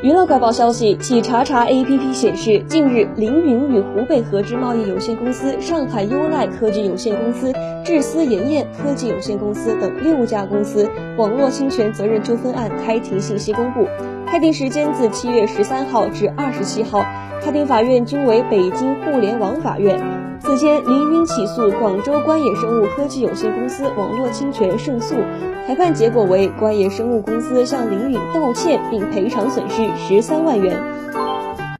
娱乐快报消息，企查查 APP 显示，近日凌云与湖北合之贸易有限公司、上海优奈科技有限公司、智思妍妍科技有限公司等六家公司网络侵权责任纠纷案开庭信息公布。开庭时间自七月十三号至二十七号，开庭法院均为北京互联网法院。此前，林允起诉广州观野生物科技有限公司网络侵权胜诉，裁判结果为观野生物公司向林允道歉并赔偿损失十三万元。